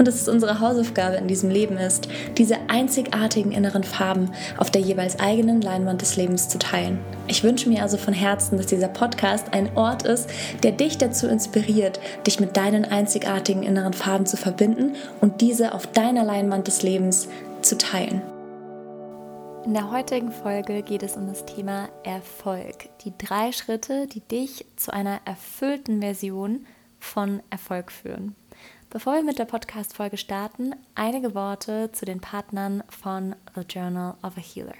und dass es unsere Hausaufgabe in diesem Leben ist, diese einzigartigen inneren Farben auf der jeweils eigenen Leinwand des Lebens zu teilen. Ich wünsche mir also von Herzen, dass dieser Podcast ein Ort ist, der dich dazu inspiriert, dich mit deinen einzigartigen inneren Farben zu verbinden und diese auf deiner Leinwand des Lebens zu teilen. In der heutigen Folge geht es um das Thema Erfolg. Die drei Schritte, die dich zu einer erfüllten Version von Erfolg führen. Bevor wir mit der Podcast-Folge starten, einige Worte zu den Partnern von The Journal of a Healer.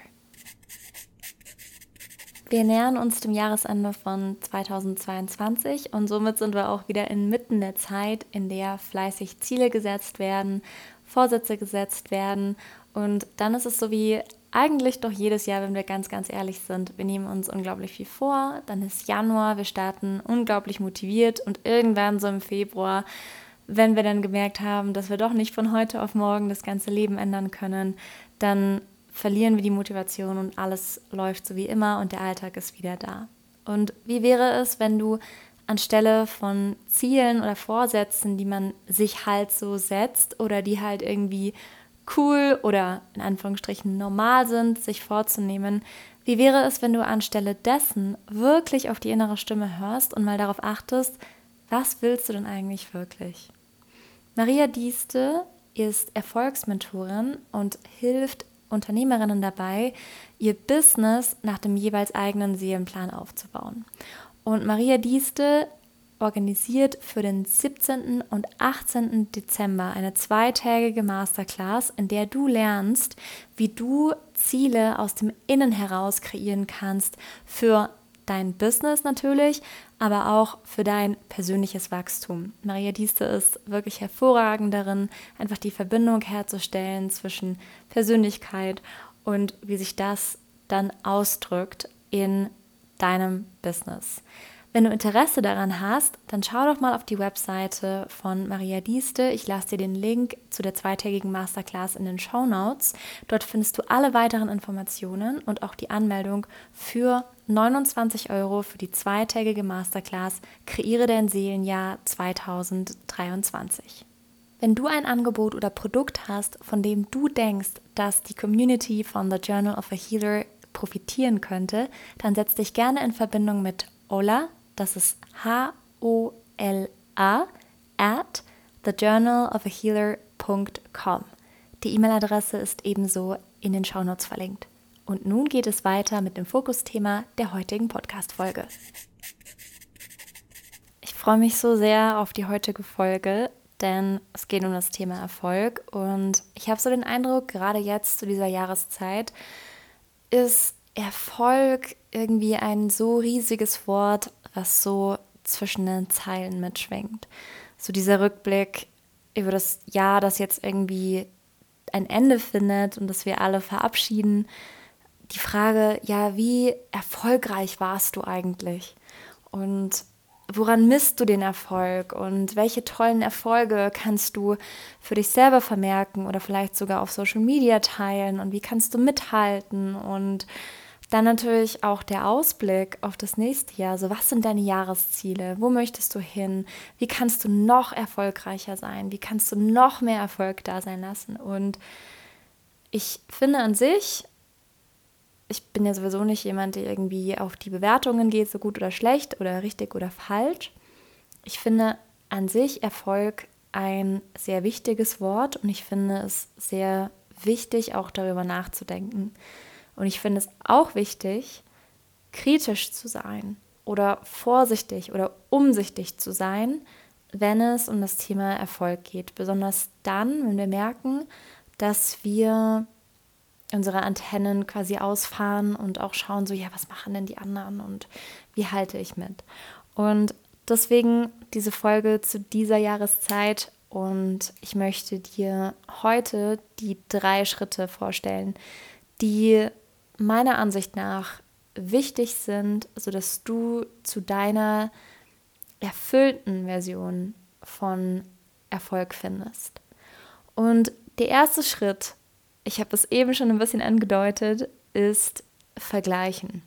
Wir nähern uns dem Jahresende von 2022 und somit sind wir auch wieder inmitten der Zeit, in der fleißig Ziele gesetzt werden, Vorsätze gesetzt werden und dann ist es so wie eigentlich doch jedes Jahr, wenn wir ganz, ganz ehrlich sind. Wir nehmen uns unglaublich viel vor, dann ist Januar, wir starten unglaublich motiviert und irgendwann so im Februar wenn wir dann gemerkt haben, dass wir doch nicht von heute auf morgen das ganze Leben ändern können, dann verlieren wir die Motivation und alles läuft so wie immer und der Alltag ist wieder da. Und wie wäre es, wenn du anstelle von Zielen oder Vorsätzen, die man sich halt so setzt oder die halt irgendwie cool oder in Anführungsstrichen normal sind, sich vorzunehmen, wie wäre es, wenn du anstelle dessen wirklich auf die innere Stimme hörst und mal darauf achtest, was willst du denn eigentlich wirklich? Maria Dieste ist Erfolgsmentorin und hilft Unternehmerinnen dabei, ihr Business nach dem jeweils eigenen Seelenplan aufzubauen. Und Maria Dieste organisiert für den 17. und 18. Dezember eine zweitägige Masterclass, in der du lernst, wie du Ziele aus dem Innen heraus kreieren kannst für dein Business natürlich, aber auch für dein persönliches Wachstum. Maria Dieste ist wirklich hervorragend darin, einfach die Verbindung herzustellen zwischen Persönlichkeit und wie sich das dann ausdrückt in deinem Business. Wenn du Interesse daran hast, dann schau doch mal auf die Webseite von Maria Dieste. Ich lasse dir den Link zu der zweitägigen Masterclass in den Show Notes. Dort findest du alle weiteren Informationen und auch die Anmeldung für 29 Euro für die zweitägige Masterclass Kreiere dein Seelenjahr 2023. Wenn du ein Angebot oder Produkt hast, von dem du denkst, dass die Community von The Journal of a Healer profitieren könnte, dann setz dich gerne in Verbindung mit Ola das ist H-O-L-A at thejournalofahealer.com. Die E-Mail-Adresse ist ebenso in den Shownotes verlinkt. Und nun geht es weiter mit dem Fokusthema der heutigen Podcast-Folge. Ich freue mich so sehr auf die heutige Folge, denn es geht um das Thema Erfolg. Und ich habe so den Eindruck, gerade jetzt zu dieser Jahreszeit ist Erfolg irgendwie ein so riesiges Wort, was so zwischen den Zeilen mitschwingt. So dieser Rückblick über das Jahr, das jetzt irgendwie ein Ende findet und das wir alle verabschieden. Die Frage, ja, wie erfolgreich warst du eigentlich? Und woran misst du den Erfolg? Und welche tollen Erfolge kannst du für dich selber vermerken oder vielleicht sogar auf Social Media teilen? Und wie kannst du mithalten? Und dann natürlich auch der Ausblick auf das nächste Jahr. Also was sind deine Jahresziele? Wo möchtest du hin? Wie kannst du noch erfolgreicher sein? Wie kannst du noch mehr Erfolg da sein lassen? Und ich finde an sich, ich bin ja sowieso nicht jemand, der irgendwie auf die Bewertungen geht, so gut oder schlecht oder richtig oder falsch. Ich finde an sich Erfolg ein sehr wichtiges Wort und ich finde es sehr wichtig, auch darüber nachzudenken. Und ich finde es auch wichtig, kritisch zu sein oder vorsichtig oder umsichtig zu sein, wenn es um das Thema Erfolg geht. Besonders dann, wenn wir merken, dass wir unsere Antennen quasi ausfahren und auch schauen, so, ja, was machen denn die anderen und wie halte ich mit? Und deswegen diese Folge zu dieser Jahreszeit und ich möchte dir heute die drei Schritte vorstellen, die meiner Ansicht nach wichtig sind, sodass du zu deiner erfüllten Version von Erfolg findest. Und der erste Schritt, ich habe es eben schon ein bisschen angedeutet, ist vergleichen,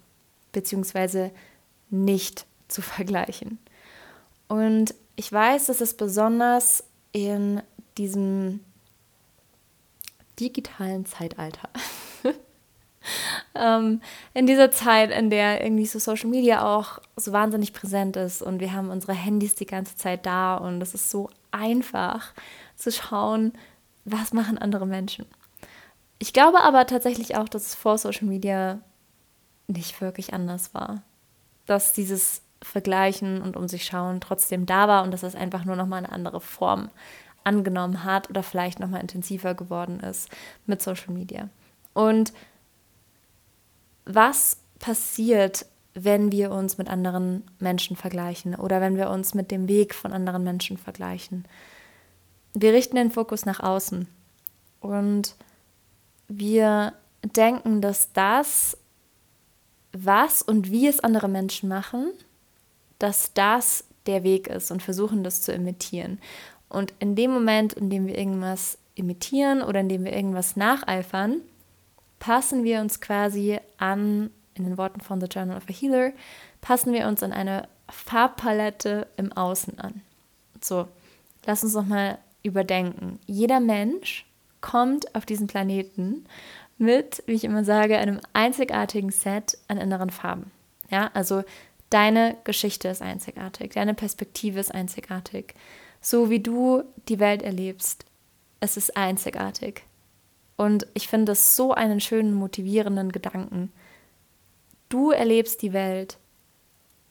beziehungsweise nicht zu vergleichen. Und ich weiß, dass es besonders in diesem digitalen Zeitalter, ähm, in dieser Zeit, in der irgendwie so Social Media auch so wahnsinnig präsent ist und wir haben unsere Handys die ganze Zeit da und es ist so einfach zu schauen, was machen andere Menschen. Ich glaube aber tatsächlich auch, dass es vor Social Media nicht wirklich anders war. Dass dieses Vergleichen und um sich schauen trotzdem da war und dass es einfach nur nochmal eine andere Form angenommen hat oder vielleicht nochmal intensiver geworden ist mit Social Media. Und was passiert, wenn wir uns mit anderen Menschen vergleichen oder wenn wir uns mit dem Weg von anderen Menschen vergleichen? Wir richten den Fokus nach außen und wir denken, dass das, was und wie es andere Menschen machen, dass das der Weg ist und versuchen das zu imitieren. Und in dem Moment, in dem wir irgendwas imitieren oder in dem wir irgendwas nacheifern, passen wir uns quasi an, in den Worten von The Journal of a Healer, passen wir uns an eine Farbpalette im Außen an. So, lass uns nochmal überdenken. Jeder Mensch kommt auf diesen Planeten mit, wie ich immer sage, einem einzigartigen Set an inneren Farben. Ja, also Deine Geschichte ist einzigartig, deine Perspektive ist einzigartig. So wie du die Welt erlebst, es ist einzigartig. Und ich finde es so einen schönen, motivierenden Gedanken. Du erlebst die Welt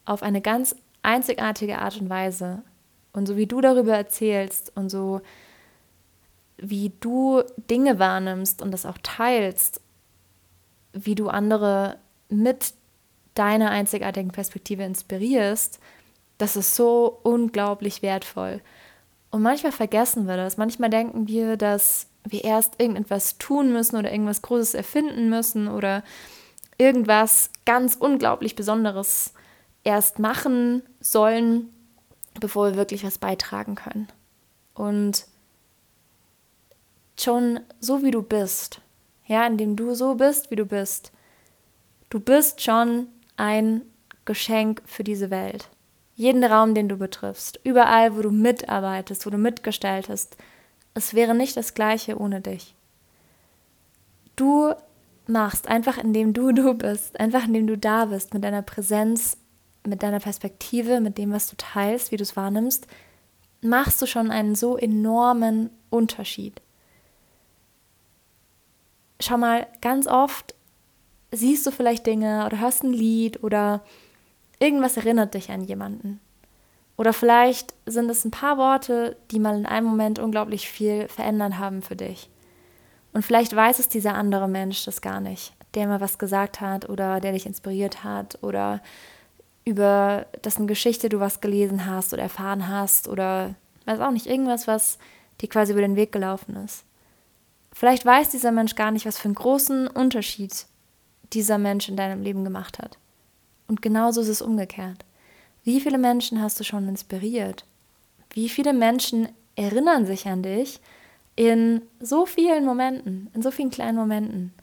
auf eine ganz einzigartige Art und Weise. Und so wie du darüber erzählst und so wie du Dinge wahrnimmst und das auch teilst, wie du andere mit deiner einzigartigen Perspektive inspirierst, das ist so unglaublich wertvoll. Und manchmal vergessen wir das. Manchmal denken wir, dass wir erst irgendetwas tun müssen oder irgendwas Großes erfinden müssen oder irgendwas ganz unglaublich Besonderes erst machen sollen, bevor wir wirklich was beitragen können. Und schon so wie du bist, ja, indem du so bist, wie du bist, du bist schon ein Geschenk für diese Welt. Jeden Raum, den du betriffst, überall, wo du mitarbeitest, wo du mitgestaltest, es wäre nicht das gleiche ohne dich. Du machst einfach, indem du du bist, einfach indem du da bist, mit deiner Präsenz, mit deiner Perspektive, mit dem, was du teilst, wie du es wahrnimmst, machst du schon einen so enormen Unterschied. Schau mal, ganz oft siehst du vielleicht Dinge oder hörst ein Lied oder irgendwas erinnert dich an jemanden. Oder vielleicht sind es ein paar Worte, die mal in einem Moment unglaublich viel verändert haben für dich. Und vielleicht weiß es dieser andere Mensch das gar nicht, der mal was gesagt hat oder der dich inspiriert hat oder über dessen Geschichte du was gelesen hast oder erfahren hast oder weiß auch nicht, irgendwas, was dir quasi über den Weg gelaufen ist. Vielleicht weiß dieser Mensch gar nicht, was für einen großen Unterschied dieser Mensch in deinem Leben gemacht hat. Und genauso ist es umgekehrt. Wie viele Menschen hast du schon inspiriert? Wie viele Menschen erinnern sich an dich in so vielen Momenten, in so vielen kleinen Momenten?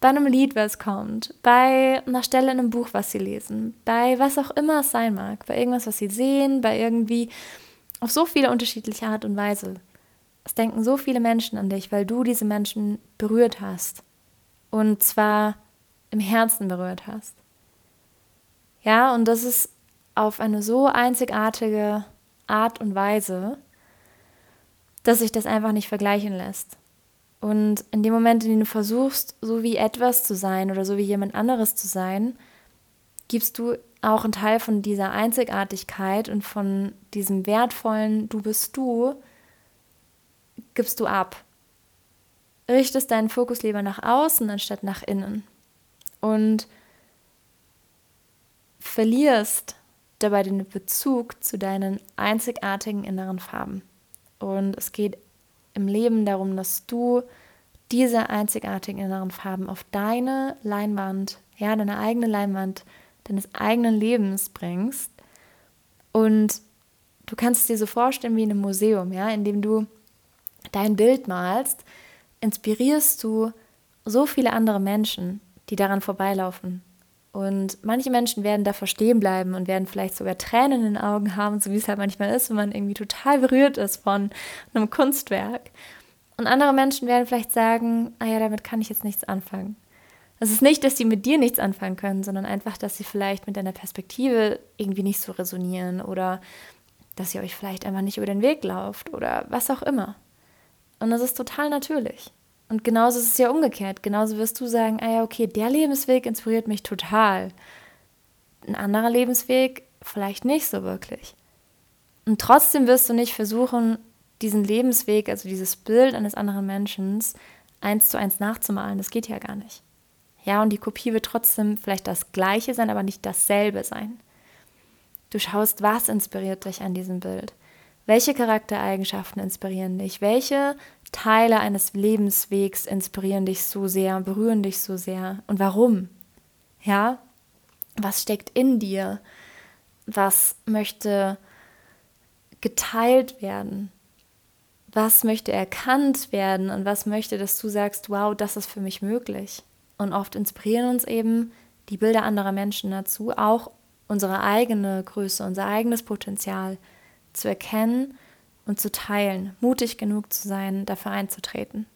Bei einem Lied, was kommt, bei einer Stelle in einem Buch, was sie lesen, bei was auch immer es sein mag, bei irgendwas, was sie sehen, bei irgendwie auf so viele unterschiedliche Art und Weise. Es denken so viele Menschen an dich, weil du diese Menschen berührt hast. Und zwar im Herzen berührt hast. Ja, und das ist auf eine so einzigartige Art und Weise, dass sich das einfach nicht vergleichen lässt. Und in dem Moment, in dem du versuchst, so wie etwas zu sein oder so wie jemand anderes zu sein, gibst du auch einen Teil von dieser Einzigartigkeit und von diesem wertvollen Du bist du, gibst du ab. richtest deinen Fokus lieber nach außen anstatt nach innen und verlierst dabei den Bezug zu deinen einzigartigen inneren Farben. Und es geht im Leben darum, dass du diese einzigartigen inneren Farben auf deine Leinwand, ja, deine eigene Leinwand deines eigenen Lebens bringst. Und du kannst es dir so vorstellen wie in einem Museum, ja, in dem du dein Bild malst, inspirierst du so viele andere Menschen, die daran vorbeilaufen. Und manche Menschen werden davor stehen bleiben und werden vielleicht sogar Tränen in den Augen haben, so wie es halt manchmal ist, wenn man irgendwie total berührt ist von einem Kunstwerk. Und andere Menschen werden vielleicht sagen, ah ja, damit kann ich jetzt nichts anfangen. Es ist nicht, dass sie mit dir nichts anfangen können, sondern einfach, dass sie vielleicht mit deiner Perspektive irgendwie nicht so resonieren oder dass ihr euch vielleicht einfach nicht über den Weg lauft oder was auch immer. Und das ist total natürlich. Und genauso ist es ja umgekehrt. Genauso wirst du sagen, ah ja, okay, der Lebensweg inspiriert mich total. Ein anderer Lebensweg vielleicht nicht so wirklich. Und trotzdem wirst du nicht versuchen, diesen Lebensweg, also dieses Bild eines anderen Menschen, eins zu eins nachzumalen. Das geht ja gar nicht. Ja, und die Kopie wird trotzdem vielleicht das gleiche sein, aber nicht dasselbe sein. Du schaust, was inspiriert dich an diesem Bild. Welche Charaktereigenschaften inspirieren dich? Welche Teile eines Lebenswegs inspirieren dich so sehr, berühren dich so sehr? Und warum? Ja? Was steckt in dir? Was möchte geteilt werden? Was möchte erkannt werden? Und was möchte, dass du sagst, wow, das ist für mich möglich? Und oft inspirieren uns eben die Bilder anderer Menschen dazu, auch unsere eigene Größe, unser eigenes Potenzial zu erkennen und zu teilen, mutig genug zu sein, dafür einzutreten.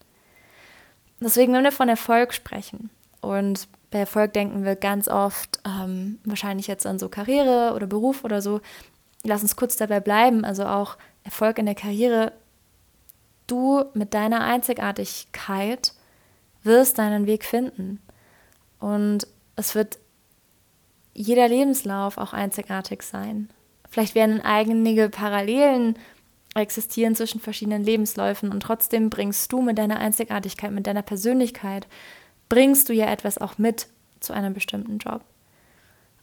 Deswegen, wenn wir von Erfolg sprechen und bei Erfolg denken wir ganz oft ähm, wahrscheinlich jetzt an so Karriere oder Beruf oder so, lass uns kurz dabei bleiben, also auch Erfolg in der Karriere. Du mit deiner Einzigartigkeit wirst deinen Weg finden. Und es wird jeder Lebenslauf auch einzigartig sein. Vielleicht werden einige Parallelen existieren zwischen verschiedenen Lebensläufen und trotzdem bringst du mit deiner Einzigartigkeit, mit deiner Persönlichkeit, bringst du ja etwas auch mit zu einem bestimmten Job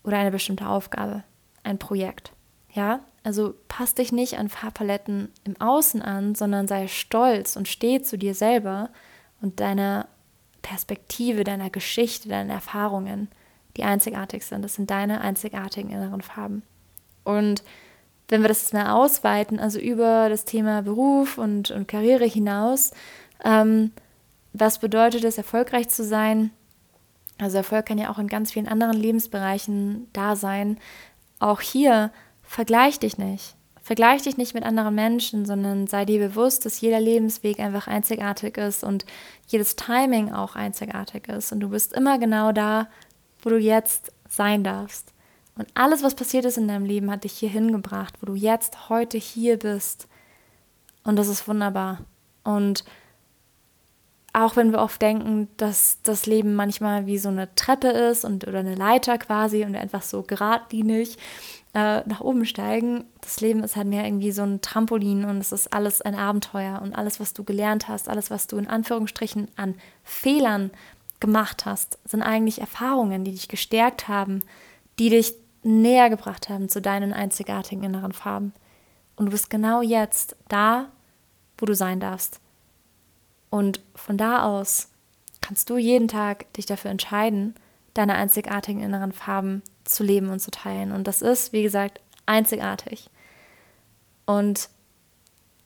oder eine bestimmte Aufgabe, ein Projekt. Ja, also passt dich nicht an Farbpaletten im Außen an, sondern sei stolz und steh zu dir selber und deiner Perspektive, deiner Geschichte, deinen Erfahrungen, die einzigartig sind. Das sind deine einzigartigen inneren Farben. Und wenn wir das jetzt mal ausweiten, also über das Thema Beruf und, und Karriere hinaus, ähm, was bedeutet es, erfolgreich zu sein? Also Erfolg kann ja auch in ganz vielen anderen Lebensbereichen da sein. Auch hier vergleich dich nicht. Vergleich dich nicht mit anderen Menschen, sondern sei dir bewusst, dass jeder Lebensweg einfach einzigartig ist und jedes Timing auch einzigartig ist. Und du bist immer genau da, wo du jetzt sein darfst. Und alles, was passiert ist in deinem Leben, hat dich hier hingebracht, wo du jetzt heute hier bist. Und das ist wunderbar. Und auch wenn wir oft denken, dass das Leben manchmal wie so eine Treppe ist und oder eine Leiter quasi und wir einfach so geradlinig äh, nach oben steigen, das Leben ist halt mehr irgendwie so ein Trampolin und es ist alles ein Abenteuer und alles, was du gelernt hast, alles, was du in Anführungsstrichen an Fehlern gemacht hast, sind eigentlich Erfahrungen, die dich gestärkt haben, die dich näher gebracht haben zu deinen einzigartigen inneren Farben. Und du bist genau jetzt da, wo du sein darfst. Und von da aus kannst du jeden Tag dich dafür entscheiden, deine einzigartigen inneren Farben zu leben und zu teilen. Und das ist, wie gesagt, einzigartig. Und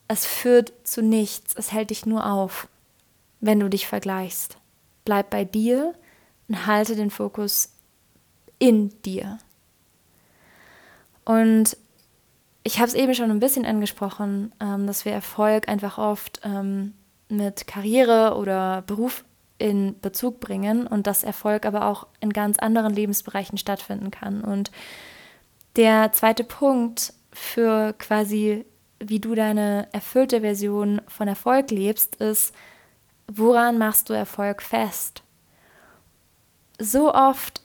es führt zu nichts. Es hält dich nur auf, wenn du dich vergleichst. Bleib bei dir und halte den Fokus in dir. Und ich habe es eben schon ein bisschen angesprochen, ähm, dass wir Erfolg einfach oft ähm, mit Karriere oder Beruf in Bezug bringen und dass Erfolg aber auch in ganz anderen Lebensbereichen stattfinden kann. Und der zweite Punkt für quasi, wie du deine erfüllte Version von Erfolg lebst, ist, woran machst du Erfolg fest? So oft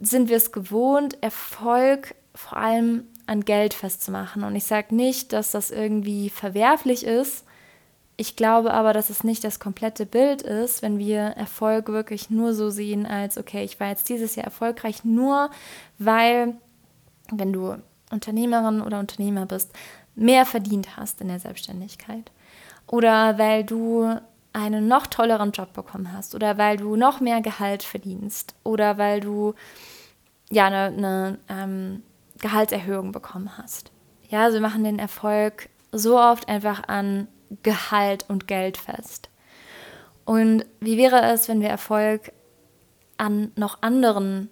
sind wir es gewohnt, Erfolg vor allem an Geld festzumachen. Und ich sage nicht, dass das irgendwie verwerflich ist, Ich glaube aber, dass es nicht das komplette Bild ist, wenn wir Erfolg wirklich nur so sehen als, okay, ich war jetzt dieses Jahr erfolgreich nur, weil, wenn du Unternehmerin oder Unternehmer bist, mehr verdient hast in der Selbstständigkeit. Oder weil du einen noch tolleren Job bekommen hast. Oder weil du noch mehr Gehalt verdienst. Oder weil du ja eine, eine ähm, Gehaltserhöhung bekommen hast. Ja, also wir machen den Erfolg so oft einfach an Gehalt und Geld fest. Und wie wäre es, wenn wir Erfolg an noch anderen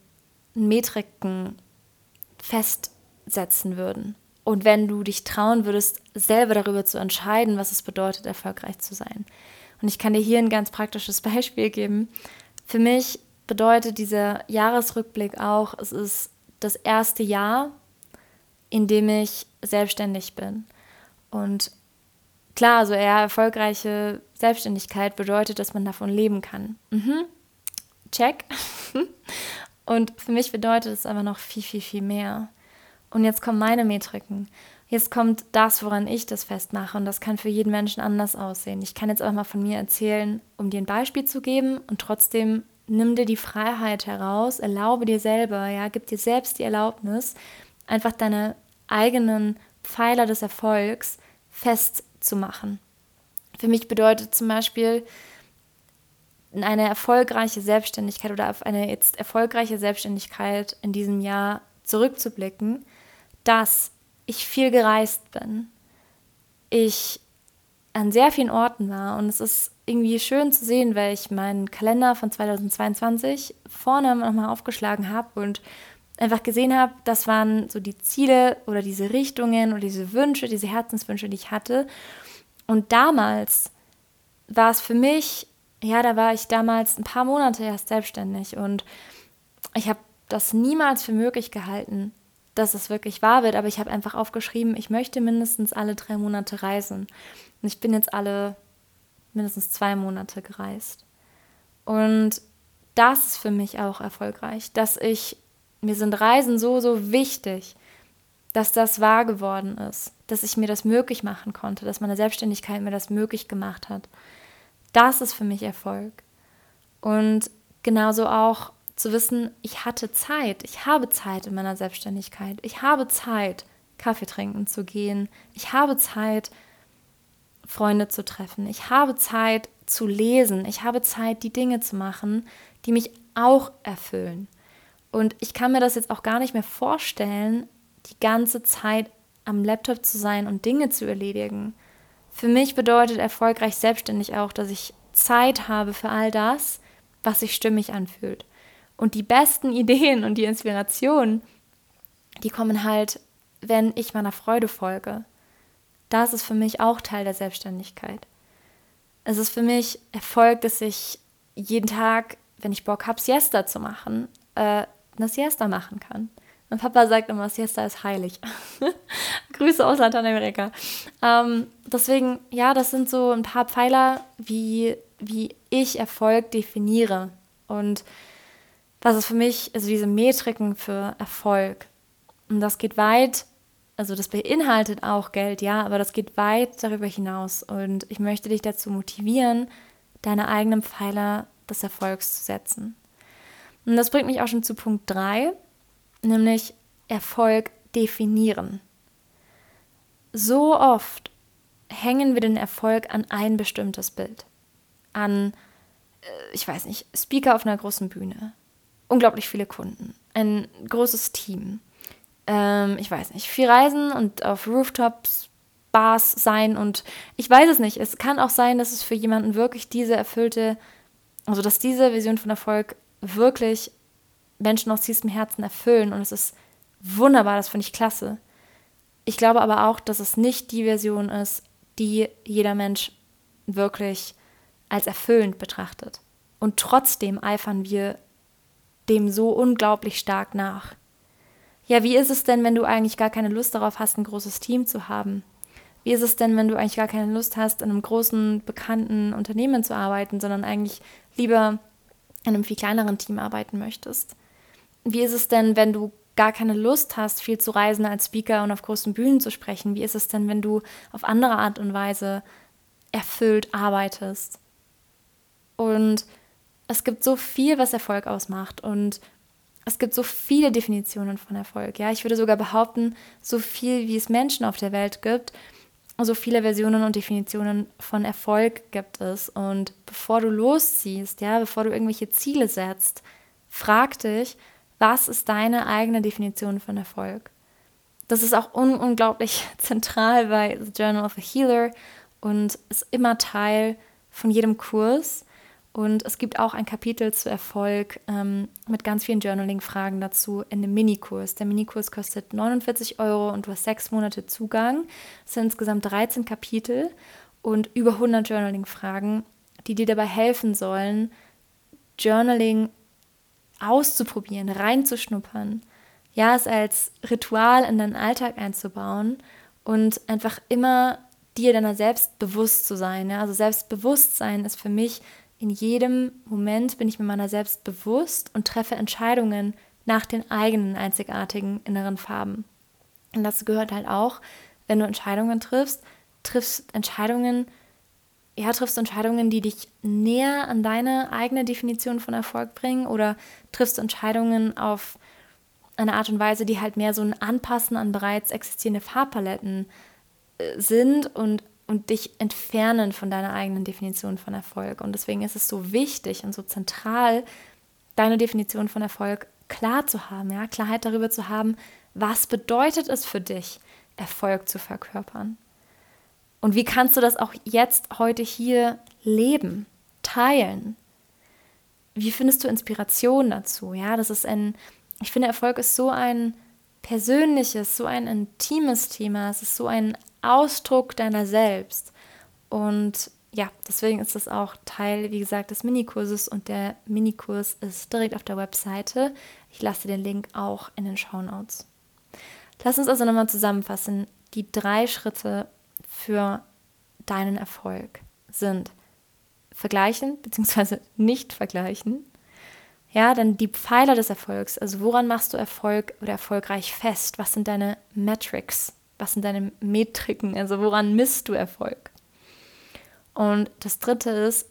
Metriken festsetzen würden? Und wenn du dich trauen würdest, selber darüber zu entscheiden, was es bedeutet, erfolgreich zu sein. Und ich kann dir hier ein ganz praktisches Beispiel geben. Für mich bedeutet dieser Jahresrückblick auch, es ist das erste Jahr, in dem ich selbstständig bin. Und klar, so eher erfolgreiche Selbstständigkeit bedeutet, dass man davon leben kann. Mhm. Check. Und für mich bedeutet es aber noch viel, viel, viel mehr. Und jetzt kommen meine Metriken. Jetzt kommt das, woran ich das festmache. Und das kann für jeden Menschen anders aussehen. Ich kann jetzt auch mal von mir erzählen, um dir ein Beispiel zu geben. Und trotzdem nimm dir die Freiheit heraus, erlaube dir selber, ja, gib dir selbst die Erlaubnis, einfach deine eigenen Pfeiler des Erfolgs festzumachen. Für mich bedeutet zum Beispiel eine erfolgreiche Selbstständigkeit oder auf eine jetzt erfolgreiche Selbstständigkeit in diesem Jahr zurückzublicken, dass ich viel gereist bin, ich an sehr vielen Orten war und es ist irgendwie schön zu sehen, weil ich meinen Kalender von 2022 vorne nochmal aufgeschlagen habe und einfach gesehen habe, das waren so die Ziele oder diese Richtungen oder diese Wünsche, diese Herzenswünsche, die ich hatte. Und damals war es für mich, ja, da war ich damals ein paar Monate erst selbstständig und ich habe das niemals für möglich gehalten, dass es wirklich wahr wird, aber ich habe einfach aufgeschrieben, ich möchte mindestens alle drei Monate reisen. Und ich bin jetzt alle mindestens zwei Monate gereist. Und das ist für mich auch erfolgreich, dass ich, mir sind Reisen so, so wichtig, dass das wahr geworden ist, dass ich mir das möglich machen konnte, dass meine Selbstständigkeit mir das möglich gemacht hat. Das ist für mich Erfolg. Und genauso auch zu wissen, ich hatte Zeit, ich habe Zeit in meiner Selbstständigkeit, ich habe Zeit, Kaffee trinken zu gehen, ich habe Zeit, Freunde zu treffen, ich habe Zeit zu lesen, ich habe Zeit, die Dinge zu machen, die mich auch erfüllen. Und ich kann mir das jetzt auch gar nicht mehr vorstellen, die ganze Zeit am Laptop zu sein und Dinge zu erledigen. Für mich bedeutet erfolgreich selbstständig auch, dass ich Zeit habe für all das, was sich stimmig anfühlt. Und die besten Ideen und die Inspirationen, die kommen halt, wenn ich meiner Freude folge. Das ist für mich auch Teil der Selbstständigkeit. Es ist für mich Erfolg, dass ich jeden Tag, wenn ich Bock habe, Siesta zu machen, äh, eine Siesta machen kann. Mein Papa sagt immer, Siesta ist heilig. Grüße aus Lateinamerika. Ähm, deswegen, ja, das sind so ein paar Pfeiler, wie, wie ich Erfolg definiere. Und das ist für mich, also diese Metriken für Erfolg. Und das geht weit, also das beinhaltet auch Geld, ja, aber das geht weit darüber hinaus. Und ich möchte dich dazu motivieren, deine eigenen Pfeiler des Erfolgs zu setzen. Und das bringt mich auch schon zu Punkt 3, nämlich Erfolg definieren. So oft hängen wir den Erfolg an ein bestimmtes Bild. An, äh, ich weiß nicht, Speaker auf einer großen Bühne, unglaublich viele Kunden, ein großes Team. Ähm, ich weiß nicht, viel reisen und auf Rooftops, Bars sein und ich weiß es nicht. Es kann auch sein, dass es für jemanden wirklich diese erfüllte, also dass diese Vision von Erfolg wirklich Menschen aus tiefstem Herzen erfüllen und es ist wunderbar, das finde ich klasse. Ich glaube aber auch, dass es nicht die Version ist, die jeder Mensch wirklich als erfüllend betrachtet. Und trotzdem eifern wir dem so unglaublich stark nach. Ja, wie ist es denn, wenn du eigentlich gar keine Lust darauf hast, ein großes Team zu haben? Wie ist es denn, wenn du eigentlich gar keine Lust hast, in einem großen, bekannten Unternehmen zu arbeiten, sondern eigentlich lieber in einem viel kleineren Team arbeiten möchtest? Wie ist es denn, wenn du gar keine Lust hast, viel zu reisen als Speaker und auf großen Bühnen zu sprechen? Wie ist es denn, wenn du auf andere Art und Weise erfüllt arbeitest. Und es gibt so viel, was Erfolg ausmacht und es gibt so viele Definitionen von Erfolg. Ja, ich würde sogar behaupten, so viel wie es Menschen auf der Welt gibt, so viele Versionen und Definitionen von Erfolg gibt es. Und bevor du losziehst, ja, bevor du irgendwelche Ziele setzt, frag dich, was ist deine eigene Definition von Erfolg? Das ist auch un unglaublich zentral bei The Journal of a Healer und ist immer Teil von jedem Kurs. Und es gibt auch ein Kapitel zu Erfolg ähm, mit ganz vielen Journaling-Fragen dazu in dem Minikurs. Der Minikurs kostet 49 Euro und du hast sechs Monate Zugang. Es sind insgesamt 13 Kapitel und über 100 Journaling-Fragen, die dir dabei helfen sollen, Journaling auszuprobieren, reinzuschnuppern. Ja, es als Ritual in deinen Alltag einzubauen und einfach immer dir deiner selbst bewusst zu sein. Ja? Also Selbstbewusstsein ist für mich in jedem Moment bin ich mir meiner selbst bewusst und treffe Entscheidungen nach den eigenen einzigartigen inneren Farben. Und das gehört halt auch, wenn du Entscheidungen triffst, triffst Entscheidungen, ja, triffst Entscheidungen, die dich näher an deine eigene Definition von Erfolg bringen oder triffst Entscheidungen auf eine Art und Weise, die halt mehr so ein Anpassen an bereits existierende Farbpaletten äh, sind und und dich entfernen von deiner eigenen Definition von Erfolg. Und deswegen ist es so wichtig und so zentral, deine Definition von Erfolg klar zu haben, ja, Klarheit darüber zu haben, was bedeutet es für dich, Erfolg zu verkörpern. Und wie kannst du das auch jetzt, heute hier leben, teilen? Wie findest du Inspiration dazu? Ja, das ist ein, ich finde, Erfolg ist so ein persönliches, so ein intimes Thema. Es ist so ein Ausdruck deiner selbst. Und ja, deswegen ist das auch Teil, wie gesagt, des Minikurses und der Minikurs ist direkt auf der Webseite. Ich lasse den Link auch in den Show Notes. Lass uns also nochmal zusammenfassen. Die drei Schritte für deinen Erfolg sind vergleichen bzw. nicht vergleichen. Ja, dann die Pfeiler des Erfolgs. Also woran machst du Erfolg oder erfolgreich fest? Was sind deine Metrics? Was sind deine Metriken? Also woran misst du Erfolg? Und das dritte ist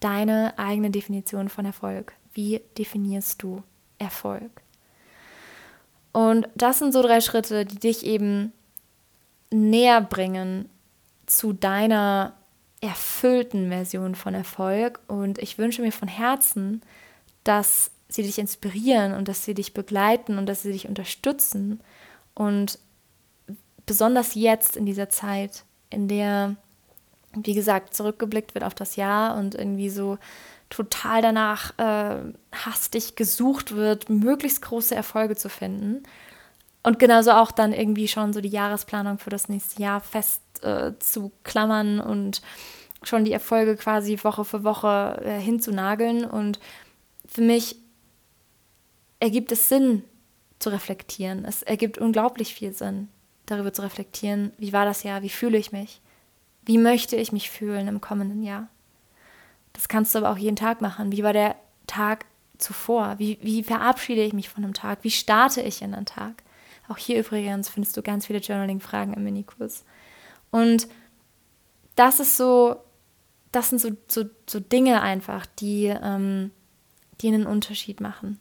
deine eigene Definition von Erfolg. Wie definierst du Erfolg? Und das sind so drei Schritte, die dich eben näher bringen zu deiner erfüllten Version von Erfolg. Und ich wünsche mir von Herzen, dass sie dich inspirieren und dass sie dich begleiten und dass sie dich unterstützen und besonders jetzt in dieser Zeit, in der, wie gesagt, zurückgeblickt wird auf das Jahr und irgendwie so total danach äh, hastig gesucht wird, möglichst große Erfolge zu finden. Und genauso auch dann irgendwie schon so die Jahresplanung für das nächste Jahr fest äh, zu klammern und schon die Erfolge quasi Woche für Woche äh, hinzunageln. Und für mich ergibt es Sinn zu reflektieren. Es ergibt unglaublich viel Sinn darüber zu reflektieren, wie war das Jahr, wie fühle ich mich, wie möchte ich mich fühlen im kommenden Jahr. Das kannst du aber auch jeden Tag machen. Wie war der Tag zuvor? Wie, wie verabschiede ich mich von einem Tag? Wie starte ich in den Tag? Auch hier übrigens findest du ganz viele Journaling-Fragen im Minikurs. Und das ist so, das sind so, so, so Dinge einfach, die, ähm, die einen Unterschied machen.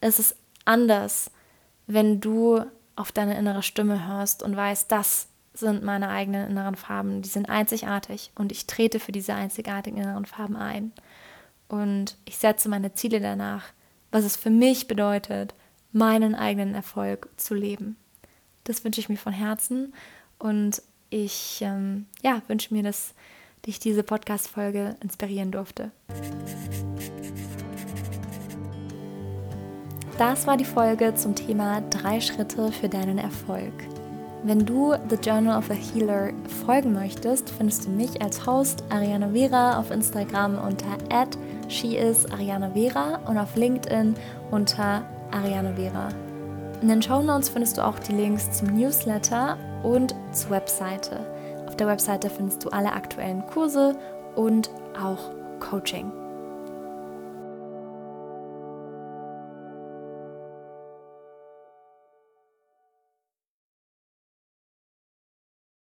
Es ist anders, wenn du auf deine innere Stimme hörst und weißt, das sind meine eigenen inneren Farben, die sind einzigartig und ich trete für diese einzigartigen inneren Farben ein. Und ich setze meine Ziele danach, was es für mich bedeutet, meinen eigenen Erfolg zu leben. Das wünsche ich mir von Herzen und ich ähm, ja, wünsche mir, dass dich diese Podcast-Folge inspirieren durfte. Das war die Folge zum Thema drei Schritte für deinen Erfolg. Wenn du The Journal of a Healer folgen möchtest, findest du mich als Host Ariana Vera auf Instagram unter @sheisarianavera und auf LinkedIn unter Ariana Vera. In den Show Notes findest du auch die Links zum Newsletter und zur Webseite. Auf der Webseite findest du alle aktuellen Kurse und auch Coaching.